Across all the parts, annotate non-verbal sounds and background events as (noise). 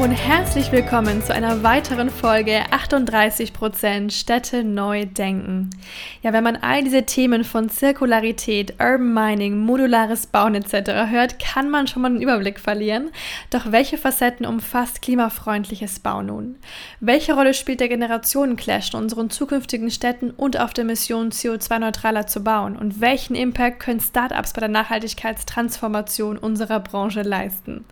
und herzlich willkommen zu einer weiteren Folge 38% Städte neu denken. Ja, wenn man all diese Themen von Zirkularität, Urban Mining, modulares Bauen etc. hört, kann man schon mal einen Überblick verlieren. Doch welche Facetten umfasst klimafreundliches Bauen nun? Welche Rolle spielt der Generationenclash in unseren zukünftigen Städten und auf der Mission CO2-neutraler zu bauen? Und welchen Impact können Startups bei der Nachhaltigkeitstransformation unserer Branche leisten?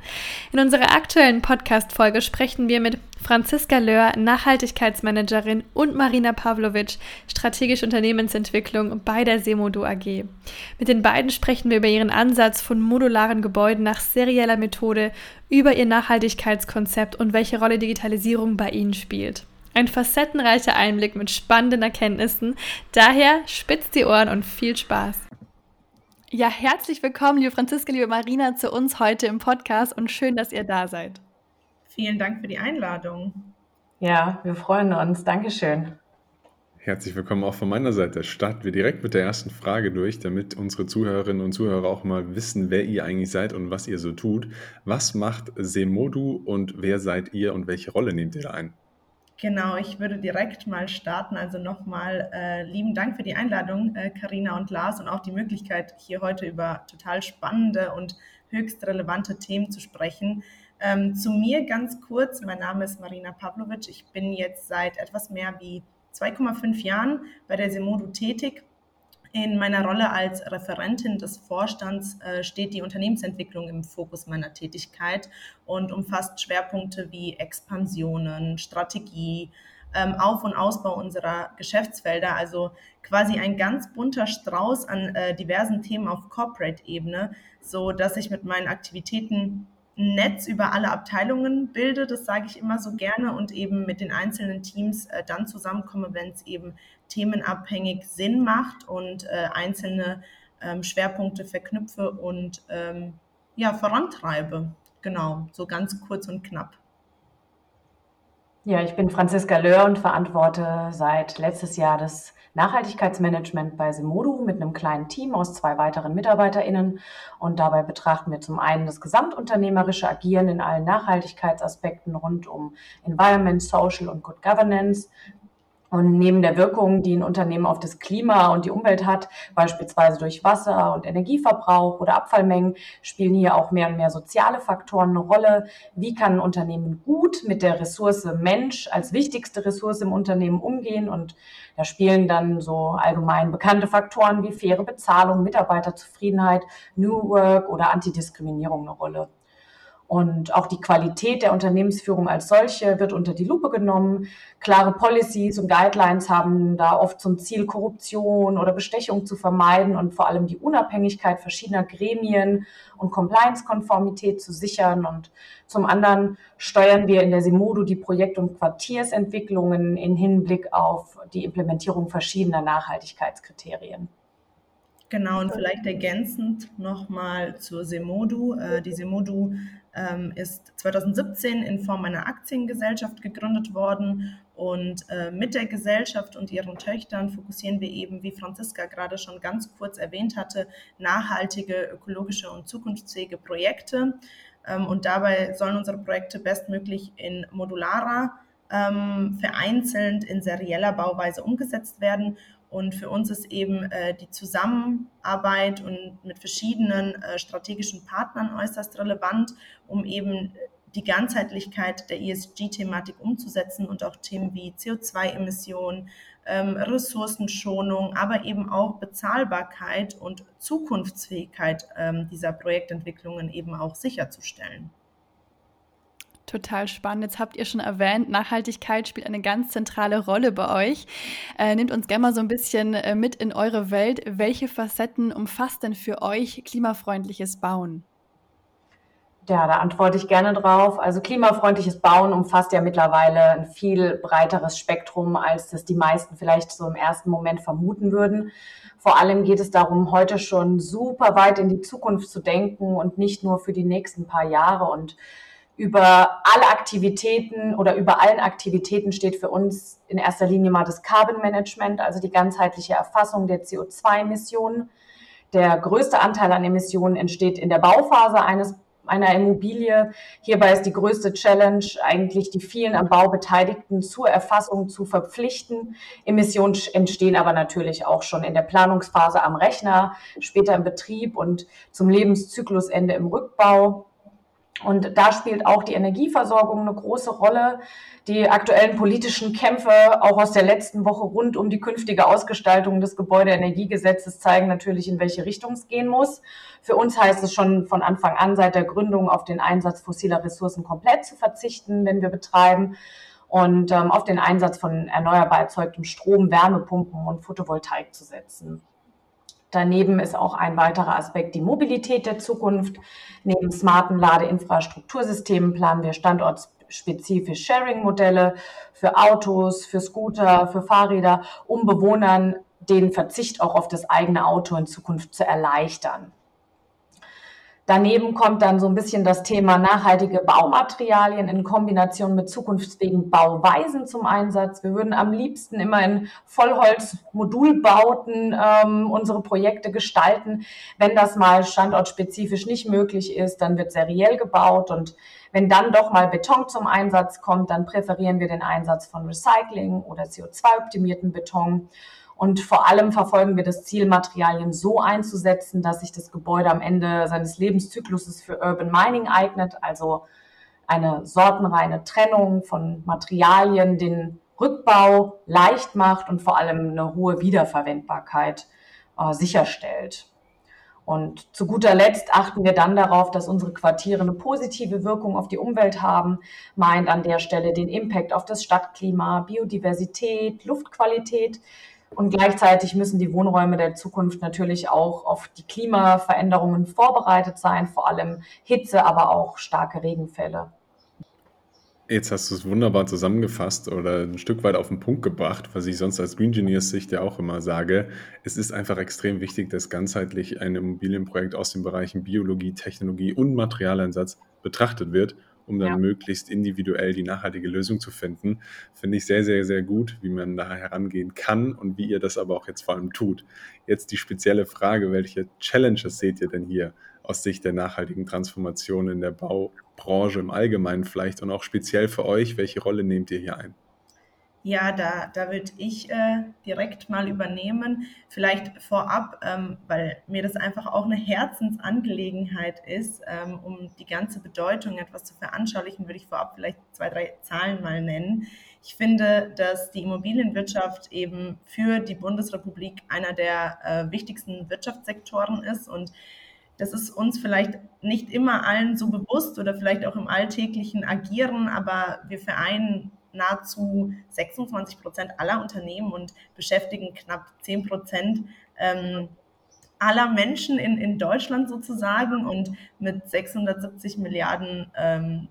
In unserer aktuellen Podcast Folge sprechen wir mit Franziska Löhr, Nachhaltigkeitsmanagerin und Marina Pavlovic, strategische Unternehmensentwicklung bei der Semodo AG. Mit den beiden sprechen wir über ihren Ansatz von modularen Gebäuden nach serieller Methode, über ihr Nachhaltigkeitskonzept und welche Rolle Digitalisierung bei ihnen spielt. Ein facettenreicher Einblick mit spannenden Erkenntnissen. Daher spitzt die Ohren und viel Spaß. Ja, herzlich willkommen, liebe Franziska, liebe Marina, zu uns heute im Podcast und schön, dass ihr da seid. Vielen Dank für die Einladung. Ja, wir freuen uns. Dankeschön. Herzlich willkommen auch von meiner Seite. Starten wir direkt mit der ersten Frage durch, damit unsere Zuhörerinnen und Zuhörer auch mal wissen, wer ihr eigentlich seid und was ihr so tut. Was macht Semodu und wer seid ihr und welche Rolle nehmt ihr da ein? Genau, ich würde direkt mal starten. Also nochmal äh, lieben Dank für die Einladung, Karina äh, und Lars, und auch die Möglichkeit, hier heute über total spannende und höchst relevante Themen zu sprechen. Ähm, zu mir ganz kurz, mein Name ist Marina Pavlovic. Ich bin jetzt seit etwas mehr wie 2,5 Jahren bei der Semodu tätig. In meiner Rolle als Referentin des Vorstands äh, steht die Unternehmensentwicklung im Fokus meiner Tätigkeit und umfasst Schwerpunkte wie Expansionen, Strategie, ähm, Auf- und Ausbau unserer Geschäftsfelder, also quasi ein ganz bunter Strauß an äh, diversen Themen auf Corporate-Ebene, so dass ich mit meinen Aktivitäten Netz über alle Abteilungen bilde, das sage ich immer so gerne, und eben mit den einzelnen Teams äh, dann zusammenkomme, wenn es eben themenabhängig Sinn macht und äh, einzelne ähm, Schwerpunkte verknüpfe und ähm, ja, vorantreibe. Genau, so ganz kurz und knapp. Ja, ich bin Franziska Löhr und verantworte seit letztes Jahr das Nachhaltigkeitsmanagement bei Semodu mit einem kleinen Team aus zwei weiteren MitarbeiterInnen. Und dabei betrachten wir zum einen das gesamtunternehmerische Agieren in allen Nachhaltigkeitsaspekten rund um Environment, Social und Good Governance. Und neben der Wirkung, die ein Unternehmen auf das Klima und die Umwelt hat, beispielsweise durch Wasser- und Energieverbrauch oder Abfallmengen, spielen hier auch mehr und mehr soziale Faktoren eine Rolle. Wie kann ein Unternehmen gut mit der Ressource Mensch als wichtigste Ressource im Unternehmen umgehen? Und da spielen dann so allgemein bekannte Faktoren wie faire Bezahlung, Mitarbeiterzufriedenheit, New Work oder Antidiskriminierung eine Rolle. Und auch die Qualität der Unternehmensführung als solche wird unter die Lupe genommen. Klare Policies und Guidelines haben da oft zum Ziel, Korruption oder Bestechung zu vermeiden und vor allem die Unabhängigkeit verschiedener Gremien und Compliance-Konformität zu sichern. Und zum anderen steuern wir in der Simodo die Projekt- und Quartiersentwicklungen in Hinblick auf die Implementierung verschiedener Nachhaltigkeitskriterien. Genau, und vielleicht ergänzend nochmal zur Semodu. Äh, die Semodu ähm, ist 2017 in Form einer Aktiengesellschaft gegründet worden und äh, mit der Gesellschaft und ihren Töchtern fokussieren wir eben, wie Franziska gerade schon ganz kurz erwähnt hatte, nachhaltige, ökologische und zukunftsfähige Projekte. Ähm, und dabei sollen unsere Projekte bestmöglich in modularer, ähm, vereinzelt in serieller Bauweise umgesetzt werden und für uns ist eben äh, die Zusammenarbeit und mit verschiedenen äh, strategischen Partnern äußerst relevant, um eben die Ganzheitlichkeit der ESG-Thematik umzusetzen und auch Themen wie CO2-Emissionen, ähm, Ressourcenschonung, aber eben auch Bezahlbarkeit und Zukunftsfähigkeit ähm, dieser Projektentwicklungen eben auch sicherzustellen. Total spannend. Jetzt habt ihr schon erwähnt, Nachhaltigkeit spielt eine ganz zentrale Rolle bei euch. Äh, nehmt uns gerne mal so ein bisschen äh, mit in eure Welt. Welche Facetten umfasst denn für euch klimafreundliches Bauen? Ja, da antworte ich gerne drauf. Also klimafreundliches Bauen umfasst ja mittlerweile ein viel breiteres Spektrum, als das die meisten vielleicht so im ersten Moment vermuten würden. Vor allem geht es darum, heute schon super weit in die Zukunft zu denken und nicht nur für die nächsten paar Jahre. Und über alle Aktivitäten oder über allen Aktivitäten steht für uns in erster Linie mal das Carbon Management, also die ganzheitliche Erfassung der CO2-Emissionen. Der größte Anteil an Emissionen entsteht in der Bauphase eines einer Immobilie. Hierbei ist die größte Challenge eigentlich, die vielen am Bau Beteiligten zur Erfassung zu verpflichten. Emissionen entstehen aber natürlich auch schon in der Planungsphase am Rechner, später im Betrieb und zum Lebenszyklusende im Rückbau. Und da spielt auch die Energieversorgung eine große Rolle. Die aktuellen politischen Kämpfe, auch aus der letzten Woche rund um die künftige Ausgestaltung des Gebäudeenergiegesetzes, zeigen natürlich, in welche Richtung es gehen muss. Für uns heißt es schon von Anfang an, seit der Gründung auf den Einsatz fossiler Ressourcen komplett zu verzichten, wenn wir betreiben und ähm, auf den Einsatz von erneuerbar erzeugtem Strom, Wärmepumpen und Photovoltaik zu setzen. Daneben ist auch ein weiterer Aspekt die Mobilität der Zukunft. Neben smarten Ladeinfrastruktursystemen planen wir standortspezifisch Sharing-Modelle für Autos, für Scooter, für Fahrräder, um Bewohnern den Verzicht auch auf das eigene Auto in Zukunft zu erleichtern. Daneben kommt dann so ein bisschen das Thema nachhaltige Baumaterialien in Kombination mit zukunftsfähigen Bauweisen zum Einsatz. Wir würden am liebsten immer in Vollholz-Modulbauten ähm, unsere Projekte gestalten. Wenn das mal standortspezifisch nicht möglich ist, dann wird seriell gebaut und wenn dann doch mal Beton zum Einsatz kommt, dann präferieren wir den Einsatz von Recycling oder CO2-optimierten Beton. Und vor allem verfolgen wir das Ziel, Materialien so einzusetzen, dass sich das Gebäude am Ende seines Lebenszykluses für Urban Mining eignet, also eine sortenreine Trennung von Materialien, den Rückbau leicht macht und vor allem eine hohe Wiederverwendbarkeit äh, sicherstellt. Und zu guter Letzt achten wir dann darauf, dass unsere Quartiere eine positive Wirkung auf die Umwelt haben, meint an der Stelle den Impact auf das Stadtklima, Biodiversität, Luftqualität, und gleichzeitig müssen die Wohnräume der Zukunft natürlich auch auf die Klimaveränderungen vorbereitet sein, vor allem Hitze, aber auch starke Regenfälle. Jetzt hast du es wunderbar zusammengefasst oder ein Stück weit auf den Punkt gebracht, was ich sonst als Green Engineers Sicht ja auch immer sage. Es ist einfach extrem wichtig, dass ganzheitlich ein Immobilienprojekt aus den Bereichen Biologie, Technologie und Materialeinsatz betrachtet wird um dann ja. möglichst individuell die nachhaltige Lösung zu finden. Finde ich sehr, sehr, sehr gut, wie man da herangehen kann und wie ihr das aber auch jetzt vor allem tut. Jetzt die spezielle Frage, welche Challenges seht ihr denn hier aus Sicht der nachhaltigen Transformation in der Baubranche im Allgemeinen vielleicht und auch speziell für euch, welche Rolle nehmt ihr hier ein? Ja, da, da würde ich äh, direkt mal übernehmen. Vielleicht vorab, ähm, weil mir das einfach auch eine Herzensangelegenheit ist, ähm, um die ganze Bedeutung etwas zu veranschaulichen, würde ich vorab vielleicht zwei, drei Zahlen mal nennen. Ich finde, dass die Immobilienwirtschaft eben für die Bundesrepublik einer der äh, wichtigsten Wirtschaftssektoren ist und das ist uns vielleicht nicht immer allen so bewusst oder vielleicht auch im alltäglichen Agieren, aber wir vereinen nahezu 26 Prozent aller Unternehmen und beschäftigen knapp 10 Prozent ähm, aller Menschen in, in Deutschland sozusagen und mit 670 Milliarden ähm,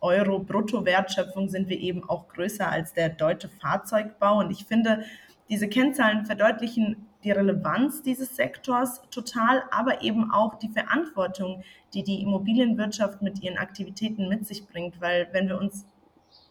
Euro Bruttowertschöpfung sind wir eben auch größer als der deutsche Fahrzeugbau. Und ich finde, diese Kennzahlen verdeutlichen die Relevanz dieses Sektors total, aber eben auch die Verantwortung, die die Immobilienwirtschaft mit ihren Aktivitäten mit sich bringt. Weil wenn wir uns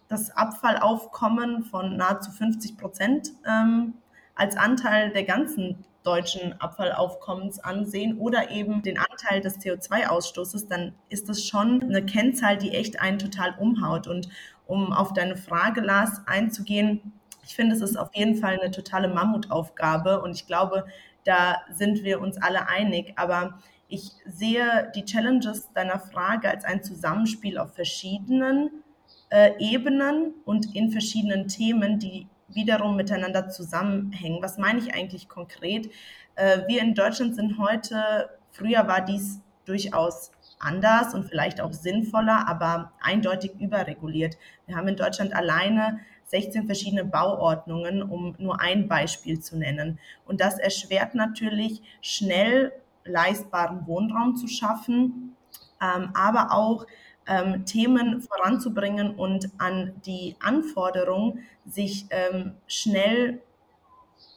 das Abfallaufkommen von nahezu 50 Prozent ähm, als Anteil der ganzen deutschen Abfallaufkommens ansehen oder eben den Anteil des CO2-Ausstoßes, dann ist das schon eine Kennzahl, die echt einen total umhaut. Und um auf deine Frage, Lars, einzugehen, ich finde, es ist auf jeden Fall eine totale Mammutaufgabe und ich glaube, da sind wir uns alle einig. Aber ich sehe die Challenges deiner Frage als ein Zusammenspiel auf verschiedenen äh, Ebenen und in verschiedenen Themen, die wiederum miteinander zusammenhängen. Was meine ich eigentlich konkret? Äh, wir in Deutschland sind heute, früher war dies durchaus anders und vielleicht auch sinnvoller, aber eindeutig überreguliert. Wir haben in Deutschland alleine 16 verschiedene Bauordnungen, um nur ein Beispiel zu nennen. Und das erschwert natürlich schnell leistbaren Wohnraum zu schaffen, ähm, aber auch ähm, Themen voranzubringen und an die Anforderungen sich ähm, schnell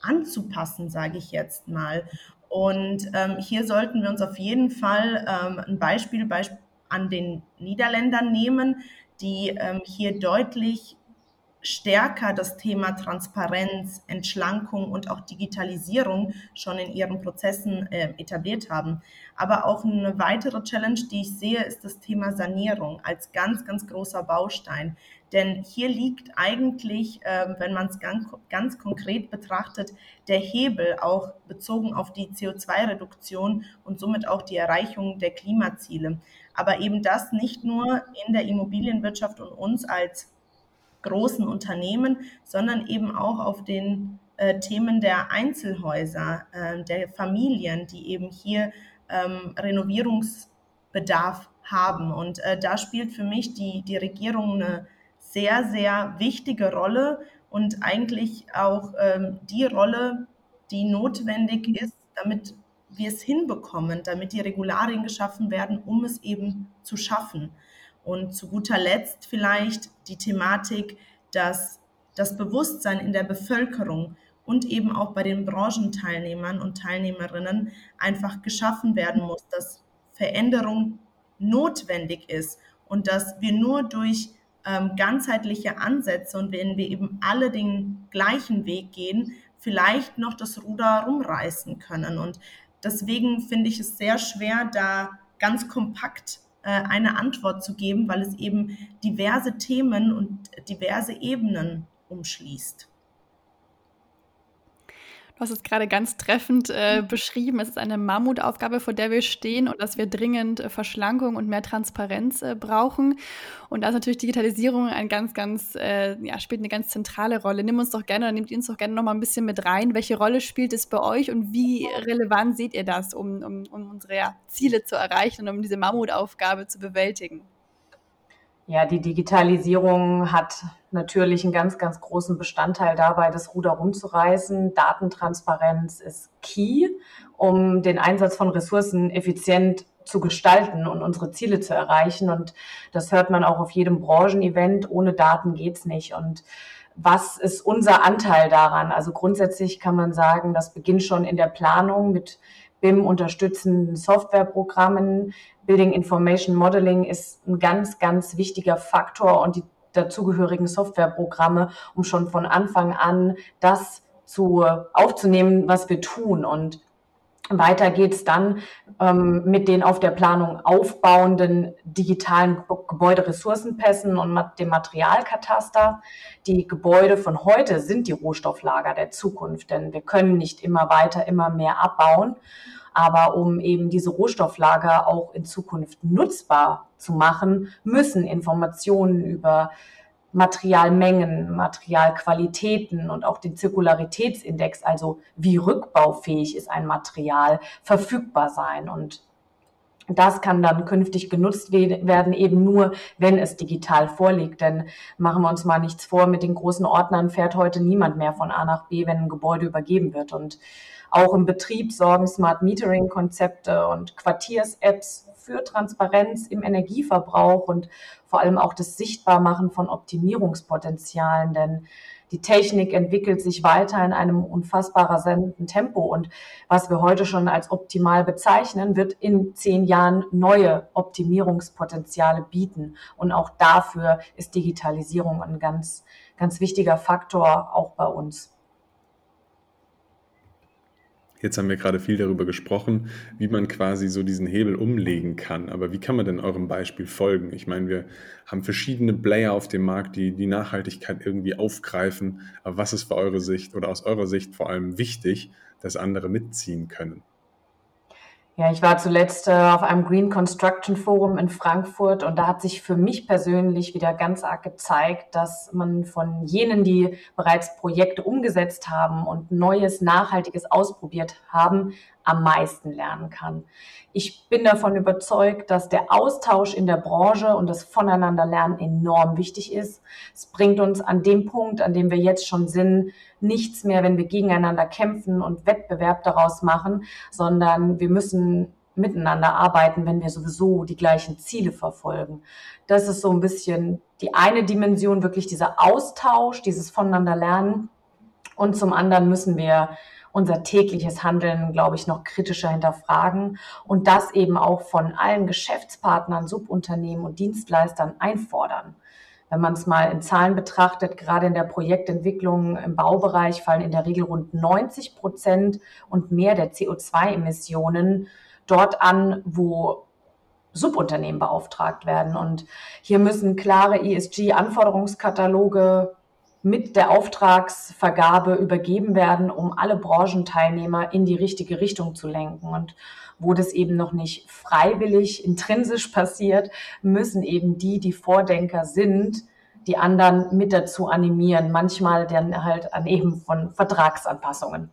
anzupassen, sage ich jetzt mal. Und ähm, hier sollten wir uns auf jeden Fall ähm, ein Beispiel, Beisp an den Niederländern nehmen, die ähm, hier deutlich stärker das Thema Transparenz, Entschlankung und auch Digitalisierung schon in ihren Prozessen äh, etabliert haben. Aber auch eine weitere Challenge, die ich sehe, ist das Thema Sanierung als ganz, ganz großer Baustein. Denn hier liegt eigentlich, äh, wenn man es ganz, ganz konkret betrachtet, der Hebel auch bezogen auf die CO2-Reduktion und somit auch die Erreichung der Klimaziele. Aber eben das nicht nur in der Immobilienwirtschaft und uns als großen Unternehmen, sondern eben auch auf den äh, Themen der Einzelhäuser, äh, der Familien, die eben hier ähm, Renovierungsbedarf haben. Und äh, da spielt für mich die, die Regierung eine sehr, sehr wichtige Rolle und eigentlich auch ähm, die Rolle, die notwendig ist, damit wir es hinbekommen, damit die Regularien geschaffen werden, um es eben zu schaffen. Und zu guter Letzt vielleicht die Thematik, dass das Bewusstsein in der Bevölkerung und eben auch bei den Branchenteilnehmern und Teilnehmerinnen einfach geschaffen werden muss, dass Veränderung notwendig ist und dass wir nur durch ähm, ganzheitliche Ansätze und wenn wir eben alle den gleichen Weg gehen, vielleicht noch das Ruder rumreißen können. Und deswegen finde ich es sehr schwer, da ganz kompakt eine Antwort zu geben, weil es eben diverse Themen und diverse Ebenen umschließt. Du hast es gerade ganz treffend äh, mhm. beschrieben. Es ist eine Mammutaufgabe, vor der wir stehen und dass wir dringend äh, Verschlankung und mehr Transparenz äh, brauchen. Und da ist natürlich Digitalisierung ein ganz, ganz, äh, ja, spielt eine ganz zentrale Rolle. Nimm uns doch gerne oder nehmt uns doch gerne noch mal ein bisschen mit rein. Welche Rolle spielt es bei euch und wie relevant seht ihr das, um, um, um unsere ja, Ziele zu erreichen und um diese Mammutaufgabe zu bewältigen? Ja, die Digitalisierung hat natürlich einen ganz, ganz großen Bestandteil dabei, das Ruder rumzureißen. Datentransparenz ist key, um den Einsatz von Ressourcen effizient zu gestalten und unsere Ziele zu erreichen. Und das hört man auch auf jedem Branchenevent. Ohne Daten geht's nicht. Und was ist unser Anteil daran? Also grundsätzlich kann man sagen, das beginnt schon in der Planung mit BIM unterstützenden Softwareprogrammen. Building Information Modeling ist ein ganz, ganz wichtiger Faktor und die dazugehörigen Softwareprogramme, um schon von Anfang an das zu aufzunehmen, was wir tun. Und weiter geht's dann ähm, mit den auf der Planung aufbauenden digitalen Gebäuderessourcenpässen und dem Materialkataster. Die Gebäude von heute sind die Rohstofflager der Zukunft, denn wir können nicht immer weiter, immer mehr abbauen. Aber um eben diese Rohstofflager auch in Zukunft nutzbar zu machen, müssen Informationen über Materialmengen, Materialqualitäten und auch den Zirkularitätsindex, also wie rückbaufähig ist ein Material, verfügbar sein. Und das kann dann künftig genutzt werden, eben nur, wenn es digital vorliegt. Denn machen wir uns mal nichts vor, mit den großen Ordnern fährt heute niemand mehr von A nach B, wenn ein Gebäude übergeben wird. Und auch im Betrieb sorgen Smart Metering Konzepte und Quartiers-Apps für Transparenz im Energieverbrauch und vor allem auch das Sichtbarmachen von Optimierungspotenzialen, denn die Technik entwickelt sich weiter in einem unfassbar rasanten Tempo und was wir heute schon als optimal bezeichnen, wird in zehn Jahren neue Optimierungspotenziale bieten. Und auch dafür ist Digitalisierung ein ganz, ganz wichtiger Faktor auch bei uns. Jetzt haben wir gerade viel darüber gesprochen, wie man quasi so diesen Hebel umlegen kann. Aber wie kann man denn eurem Beispiel folgen? Ich meine, wir haben verschiedene Player auf dem Markt, die die Nachhaltigkeit irgendwie aufgreifen. Aber was ist für eure Sicht oder aus eurer Sicht vor allem wichtig, dass andere mitziehen können? Ja, ich war zuletzt äh, auf einem Green Construction Forum in Frankfurt und da hat sich für mich persönlich wieder ganz arg gezeigt, dass man von jenen, die bereits Projekte umgesetzt haben und Neues, Nachhaltiges ausprobiert haben, am meisten lernen kann. Ich bin davon überzeugt, dass der Austausch in der Branche und das Voneinanderlernen enorm wichtig ist. Es bringt uns an dem Punkt, an dem wir jetzt schon sind, nichts mehr, wenn wir gegeneinander kämpfen und Wettbewerb daraus machen, sondern wir müssen miteinander arbeiten, wenn wir sowieso die gleichen Ziele verfolgen. Das ist so ein bisschen die eine Dimension, wirklich dieser Austausch, dieses Voneinander lernen. Und zum anderen müssen wir unser tägliches Handeln, glaube ich, noch kritischer hinterfragen und das eben auch von allen Geschäftspartnern, Subunternehmen und Dienstleistern einfordern. Wenn man es mal in Zahlen betrachtet, gerade in der Projektentwicklung im Baubereich fallen in der Regel rund 90 Prozent und mehr der CO2-Emissionen dort an, wo Subunternehmen beauftragt werden. Und hier müssen klare ESG-Anforderungskataloge mit der Auftragsvergabe übergeben werden, um alle Branchenteilnehmer in die richtige Richtung zu lenken. Und wo das eben noch nicht freiwillig, intrinsisch passiert, müssen eben die, die Vordenker sind, die anderen mit dazu animieren, manchmal dann halt an eben von Vertragsanpassungen.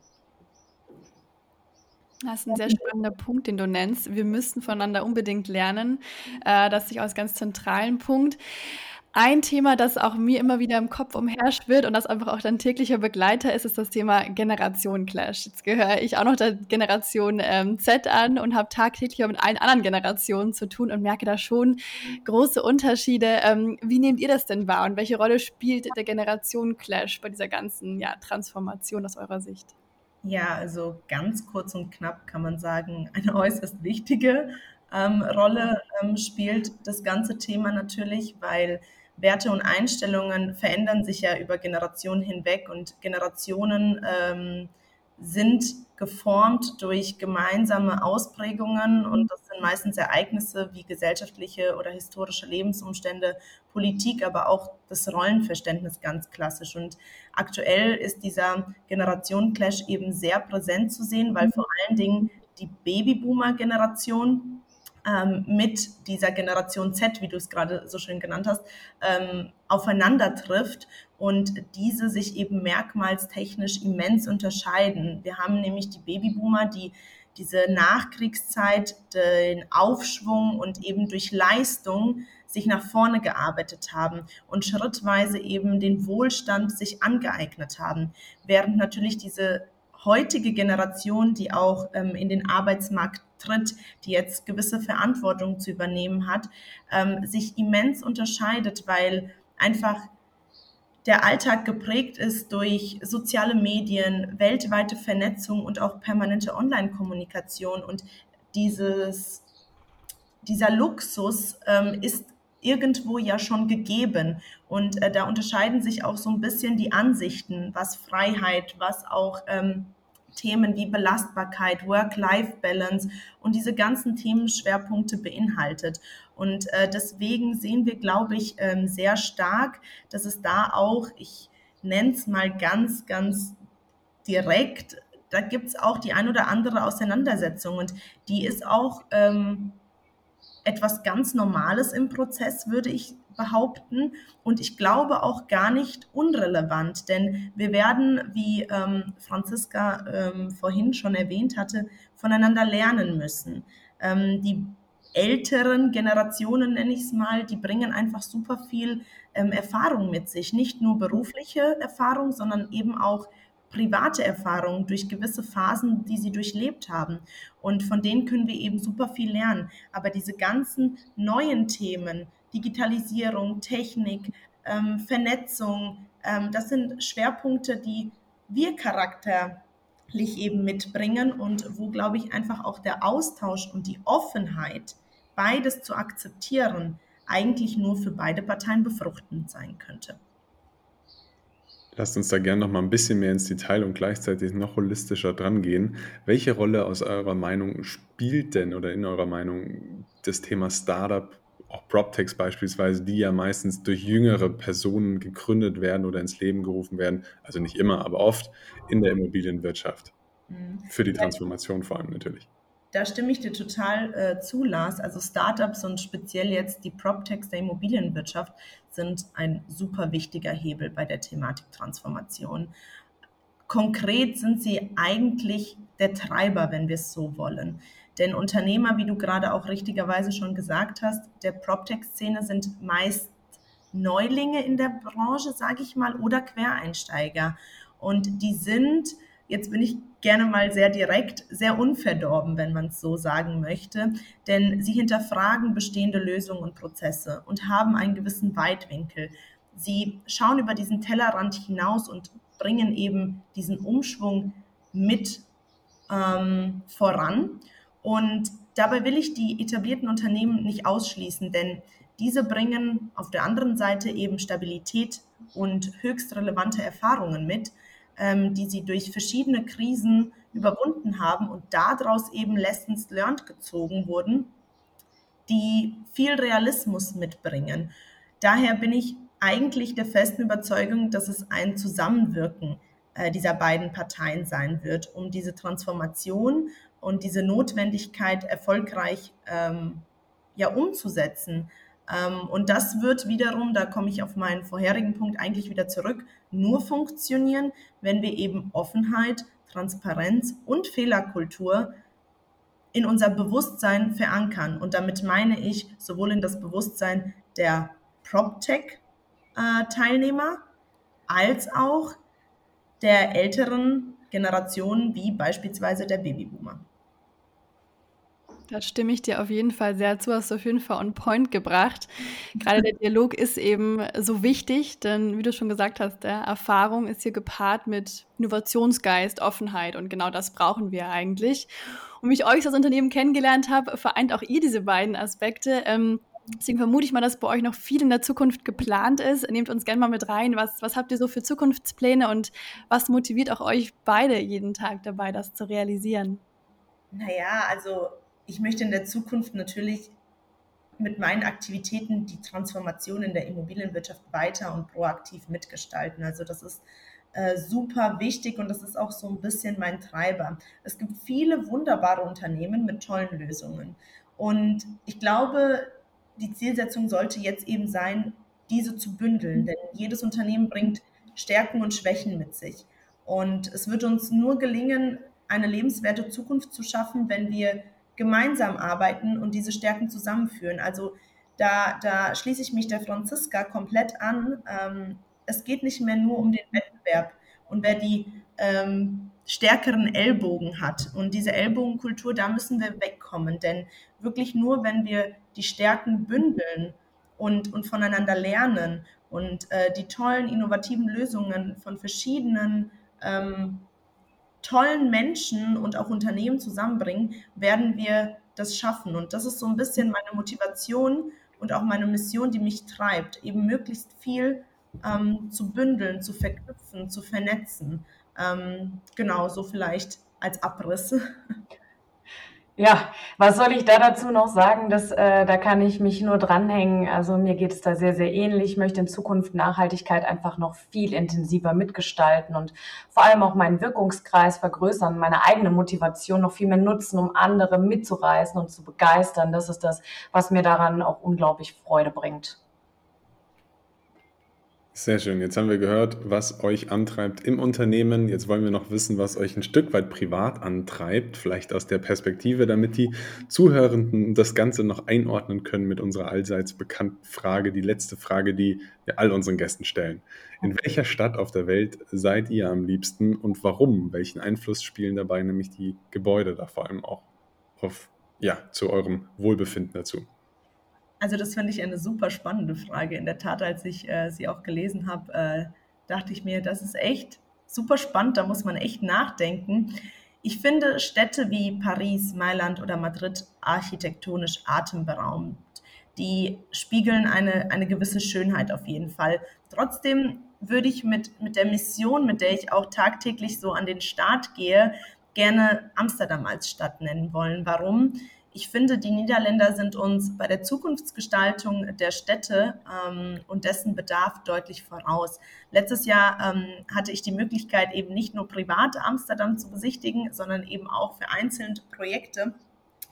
Das ist ein sehr spannender Punkt, den du nennst. Wir müssen voneinander unbedingt lernen. Äh, das ist auch als ganz zentralen Punkt. Ein Thema, das auch mir immer wieder im Kopf umherschwirrt und das einfach auch dein täglicher Begleiter ist, ist das Thema Generation Clash. Jetzt gehöre ich auch noch der Generation ähm, Z an und habe tagtäglich mit allen anderen Generationen zu tun und merke da schon große Unterschiede. Ähm, wie nehmt ihr das denn wahr und welche Rolle spielt der Generation Clash bei dieser ganzen ja, Transformation aus eurer Sicht? Ja, also ganz kurz und knapp kann man sagen, eine äußerst wichtige ähm, Rolle ähm, spielt das ganze Thema natürlich, weil Werte und Einstellungen verändern sich ja über Generationen hinweg und Generationen ähm, sind geformt durch gemeinsame Ausprägungen und das sind meistens Ereignisse wie gesellschaftliche oder historische Lebensumstände, Politik, aber auch das Rollenverständnis ganz klassisch. Und aktuell ist dieser Generationen-Clash eben sehr präsent zu sehen, weil vor allen Dingen die Babyboomer-Generation ähm, mit dieser Generation Z, wie du es gerade so schön genannt hast, ähm, aufeinander trifft und diese sich eben merkmalstechnisch immens unterscheiden. Wir haben nämlich die Babyboomer, die diese Nachkriegszeit, den Aufschwung und eben durch Leistung sich nach vorne gearbeitet haben und schrittweise eben den Wohlstand sich angeeignet haben, während natürlich diese heutige Generation, die auch ähm, in den Arbeitsmarkt tritt, die jetzt gewisse Verantwortung zu übernehmen hat, ähm, sich immens unterscheidet, weil einfach der Alltag geprägt ist durch soziale Medien, weltweite Vernetzung und auch permanente Online-Kommunikation. Und dieses, dieser Luxus ähm, ist irgendwo ja schon gegeben. Und äh, da unterscheiden sich auch so ein bisschen die Ansichten, was Freiheit, was auch ähm, Themen wie Belastbarkeit, Work-Life-Balance und diese ganzen Themenschwerpunkte beinhaltet. Und äh, deswegen sehen wir, glaube ich, ähm, sehr stark, dass es da auch, ich nenne es mal ganz, ganz direkt, da gibt es auch die ein oder andere Auseinandersetzung und die ist auch ähm, etwas ganz Normales im Prozess, würde ich behaupten. Und ich glaube auch gar nicht unrelevant, denn wir werden, wie ähm, Franziska ähm, vorhin schon erwähnt hatte, voneinander lernen müssen. Ähm, die älteren Generationen, nenne ich es mal, die bringen einfach super viel ähm, Erfahrung mit sich. Nicht nur berufliche Erfahrung, sondern eben auch private Erfahrungen durch gewisse Phasen, die sie durchlebt haben. Und von denen können wir eben super viel lernen. Aber diese ganzen neuen Themen, Digitalisierung, Technik, ähm, Vernetzung, ähm, das sind Schwerpunkte, die wir charakterlich eben mitbringen und wo, glaube ich, einfach auch der Austausch und die Offenheit, beides zu akzeptieren, eigentlich nur für beide Parteien befruchtend sein könnte. Lasst uns da gerne noch mal ein bisschen mehr ins Detail und gleichzeitig noch holistischer dran gehen. Welche Rolle aus eurer Meinung spielt denn oder in eurer Meinung das Thema Startup, auch PropTechs beispielsweise, die ja meistens durch jüngere Personen gegründet werden oder ins Leben gerufen werden, also nicht immer, aber oft in der Immobilienwirtschaft. Mhm. Für die Transformation vor allem natürlich. Da stimme ich dir total äh, zu, Lars. Also Startups und speziell jetzt die PropTechs der Immobilienwirtschaft sind ein super wichtiger Hebel bei der Thematik Transformation. Konkret sind sie eigentlich der Treiber, wenn wir es so wollen. Denn Unternehmer, wie du gerade auch richtigerweise schon gesagt hast, der PropTech-Szene sind meist Neulinge in der Branche, sage ich mal, oder Quereinsteiger. Und die sind jetzt bin ich gerne mal sehr direkt, sehr unverdorben, wenn man es so sagen möchte, denn sie hinterfragen bestehende Lösungen und Prozesse und haben einen gewissen Weitwinkel. Sie schauen über diesen Tellerrand hinaus und bringen eben diesen Umschwung mit ähm, voran. Und dabei will ich die etablierten Unternehmen nicht ausschließen, denn diese bringen auf der anderen Seite eben Stabilität und höchst relevante Erfahrungen mit, ähm, die sie durch verschiedene Krisen überwunden haben und daraus eben Lessons learned gezogen wurden, die viel Realismus mitbringen. Daher bin ich eigentlich der festen Überzeugung, dass es ein Zusammenwirken äh, dieser beiden Parteien sein wird, um diese Transformation und diese Notwendigkeit erfolgreich ähm, ja, umzusetzen. Ähm, und das wird wiederum, da komme ich auf meinen vorherigen Punkt eigentlich wieder zurück, nur funktionieren, wenn wir eben Offenheit, Transparenz und Fehlerkultur in unser Bewusstsein verankern. Und damit meine ich sowohl in das Bewusstsein der PropTech-Teilnehmer als auch der älteren Generationen wie beispielsweise der Babyboomer. Da stimme ich dir auf jeden Fall sehr zu, hast du auf jeden Fall on point gebracht. Gerade der Dialog ist eben so wichtig, denn wie du schon gesagt hast, der Erfahrung ist hier gepaart mit Innovationsgeist, Offenheit und genau das brauchen wir eigentlich. Und wie ich euch als Unternehmen kennengelernt habe, vereint auch ihr diese beiden Aspekte. Ähm, Deswegen vermute ich mal, dass bei euch noch viel in der Zukunft geplant ist. Nehmt uns gerne mal mit rein. Was, was habt ihr so für Zukunftspläne und was motiviert auch euch beide jeden Tag dabei, das zu realisieren? Naja, also ich möchte in der Zukunft natürlich mit meinen Aktivitäten die Transformation in der Immobilienwirtschaft weiter und proaktiv mitgestalten. Also das ist äh, super wichtig und das ist auch so ein bisschen mein Treiber. Es gibt viele wunderbare Unternehmen mit tollen Lösungen. Und ich glaube, die Zielsetzung sollte jetzt eben sein, diese zu bündeln, denn jedes Unternehmen bringt Stärken und Schwächen mit sich. Und es wird uns nur gelingen, eine lebenswerte Zukunft zu schaffen, wenn wir gemeinsam arbeiten und diese Stärken zusammenführen. Also da, da schließe ich mich der Franziska komplett an. Ähm, es geht nicht mehr nur um den Wettbewerb und wer die ähm, stärkeren Ellbogen hat. Und diese Ellbogenkultur, da müssen wir wegkommen, denn wirklich nur, wenn wir die Stärken bündeln und, und voneinander lernen und äh, die tollen, innovativen Lösungen von verschiedenen ähm, tollen Menschen und auch Unternehmen zusammenbringen, werden wir das schaffen. Und das ist so ein bisschen meine Motivation und auch meine Mission, die mich treibt, eben möglichst viel ähm, zu bündeln, zu verknüpfen, zu vernetzen. Ähm, genau, so vielleicht als Abriss. (laughs) Ja, was soll ich da dazu noch sagen? Das, äh, da kann ich mich nur dranhängen. Also mir geht es da sehr, sehr ähnlich. Ich möchte in Zukunft Nachhaltigkeit einfach noch viel intensiver mitgestalten und vor allem auch meinen Wirkungskreis vergrößern, meine eigene Motivation noch viel mehr nutzen, um andere mitzureißen und zu begeistern. Das ist das, was mir daran auch unglaublich Freude bringt. Sehr schön. Jetzt haben wir gehört, was euch antreibt im Unternehmen. Jetzt wollen wir noch wissen, was euch ein Stück weit privat antreibt, vielleicht aus der Perspektive, damit die Zuhörenden das Ganze noch einordnen können mit unserer allseits bekannten Frage, die letzte Frage, die wir all unseren Gästen stellen. In welcher Stadt auf der Welt seid ihr am liebsten und warum? Welchen Einfluss spielen dabei nämlich die Gebäude da vor allem auch auf, ja, zu eurem Wohlbefinden dazu? Also das finde ich eine super spannende Frage. In der Tat, als ich äh, sie auch gelesen habe, äh, dachte ich mir, das ist echt super spannend, da muss man echt nachdenken. Ich finde Städte wie Paris, Mailand oder Madrid architektonisch atemberaubend. Die spiegeln eine, eine gewisse Schönheit auf jeden Fall. Trotzdem würde ich mit, mit der Mission, mit der ich auch tagtäglich so an den Start gehe, gerne Amsterdam als Stadt nennen wollen. Warum? Ich finde, die Niederländer sind uns bei der Zukunftsgestaltung der Städte ähm, und dessen Bedarf deutlich voraus. Letztes Jahr ähm, hatte ich die Möglichkeit, eben nicht nur privat Amsterdam zu besichtigen, sondern eben auch für einzelne Projekte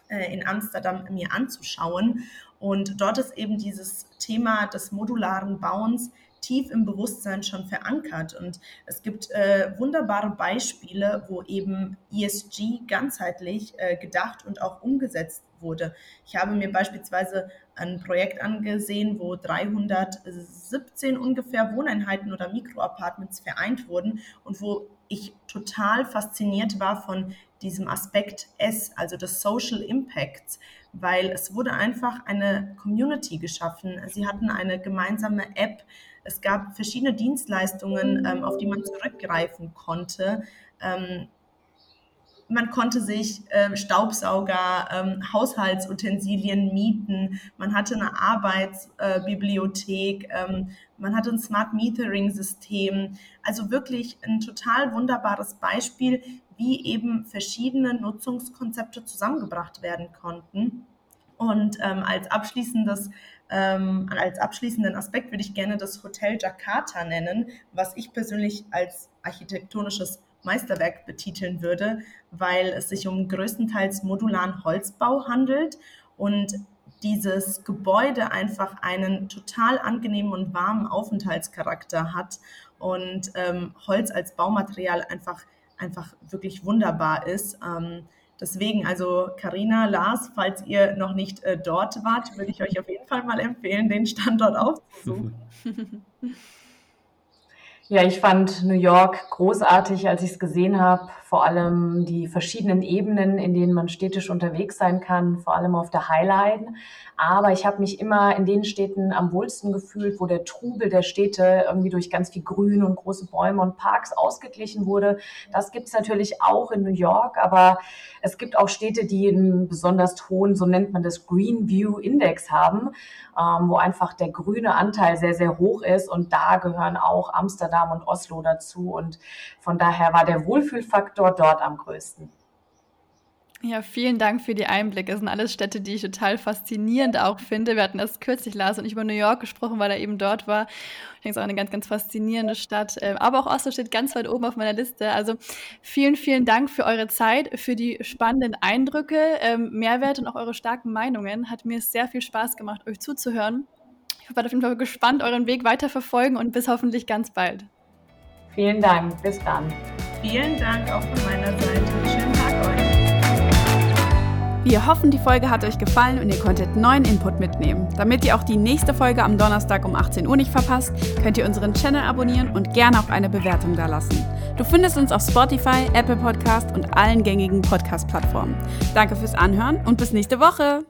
äh, in Amsterdam mir anzuschauen. Und dort ist eben dieses Thema des modularen Bauens tief im Bewusstsein schon verankert. Und es gibt äh, wunderbare Beispiele, wo eben ESG ganzheitlich äh, gedacht und auch umgesetzt wurde. Ich habe mir beispielsweise ein Projekt angesehen, wo 317 ungefähr Wohneinheiten oder Mikroapartments vereint wurden und wo ich total fasziniert war von diesem Aspekt S, also des Social Impacts, weil es wurde einfach eine Community geschaffen. Sie hatten eine gemeinsame App, es gab verschiedene Dienstleistungen, ähm, auf die man zurückgreifen konnte. Ähm, man konnte sich äh, Staubsauger, ähm, Haushaltsutensilien mieten, man hatte eine Arbeitsbibliothek, äh, ähm, man hatte ein Smart Metering System. Also wirklich ein total wunderbares Beispiel, wie eben verschiedene Nutzungskonzepte zusammengebracht werden konnten. Und ähm, als abschließendes ähm, als abschließenden Aspekt würde ich gerne das Hotel Jakarta nennen, was ich persönlich als architektonisches Meisterwerk betiteln würde, weil es sich um größtenteils modularen Holzbau handelt und dieses Gebäude einfach einen total angenehmen und warmen Aufenthaltscharakter hat und ähm, Holz als Baumaterial einfach, einfach wirklich wunderbar ist. Ähm, deswegen, also Karina, Lars, falls ihr noch nicht äh, dort wart, würde ich euch auf jeden Fall mal empfehlen, den Standort aufzusuchen. (laughs) Ja, ich fand New York großartig, als ich es gesehen habe. Vor allem die verschiedenen Ebenen, in denen man städtisch unterwegs sein kann, vor allem auf der Highline. Aber ich habe mich immer in den Städten am wohlsten gefühlt, wo der Trubel der Städte irgendwie durch ganz viel Grün und große Bäume und Parks ausgeglichen wurde. Das gibt es natürlich auch in New York, aber es gibt auch Städte, die einen besonders hohen, so nennt man das Green View Index haben, ähm, wo einfach der grüne Anteil sehr, sehr hoch ist. Und da gehören auch Amsterdam und Oslo dazu. Und von daher war der Wohlfühlfaktor dort am größten. Ja, vielen Dank für die Einblicke. Das sind alles Städte, die ich total faszinierend auch finde. Wir hatten erst kürzlich, Lars und ich, über New York gesprochen, weil er eben dort war. Ich denke, es ist auch eine ganz, ganz faszinierende Stadt. Ähm, aber auch Oslo steht ganz weit oben auf meiner Liste. Also vielen, vielen Dank für eure Zeit, für die spannenden Eindrücke, ähm, Mehrwerte und auch eure starken Meinungen. Hat mir sehr viel Spaß gemacht, euch zuzuhören. Ich bin auf jeden Fall gespannt, euren Weg weiterverfolgen und bis hoffentlich ganz bald. Vielen Dank. Bis dann. Vielen Dank auch von meiner Seite. Schönen Tag euch. Wir hoffen, die Folge hat euch gefallen und ihr konntet neuen Input mitnehmen. Damit ihr auch die nächste Folge am Donnerstag um 18 Uhr nicht verpasst, könnt ihr unseren Channel abonnieren und gerne auch eine Bewertung dalassen. Du findest uns auf Spotify, Apple Podcast und allen gängigen Podcast-Plattformen. Danke fürs Anhören und bis nächste Woche.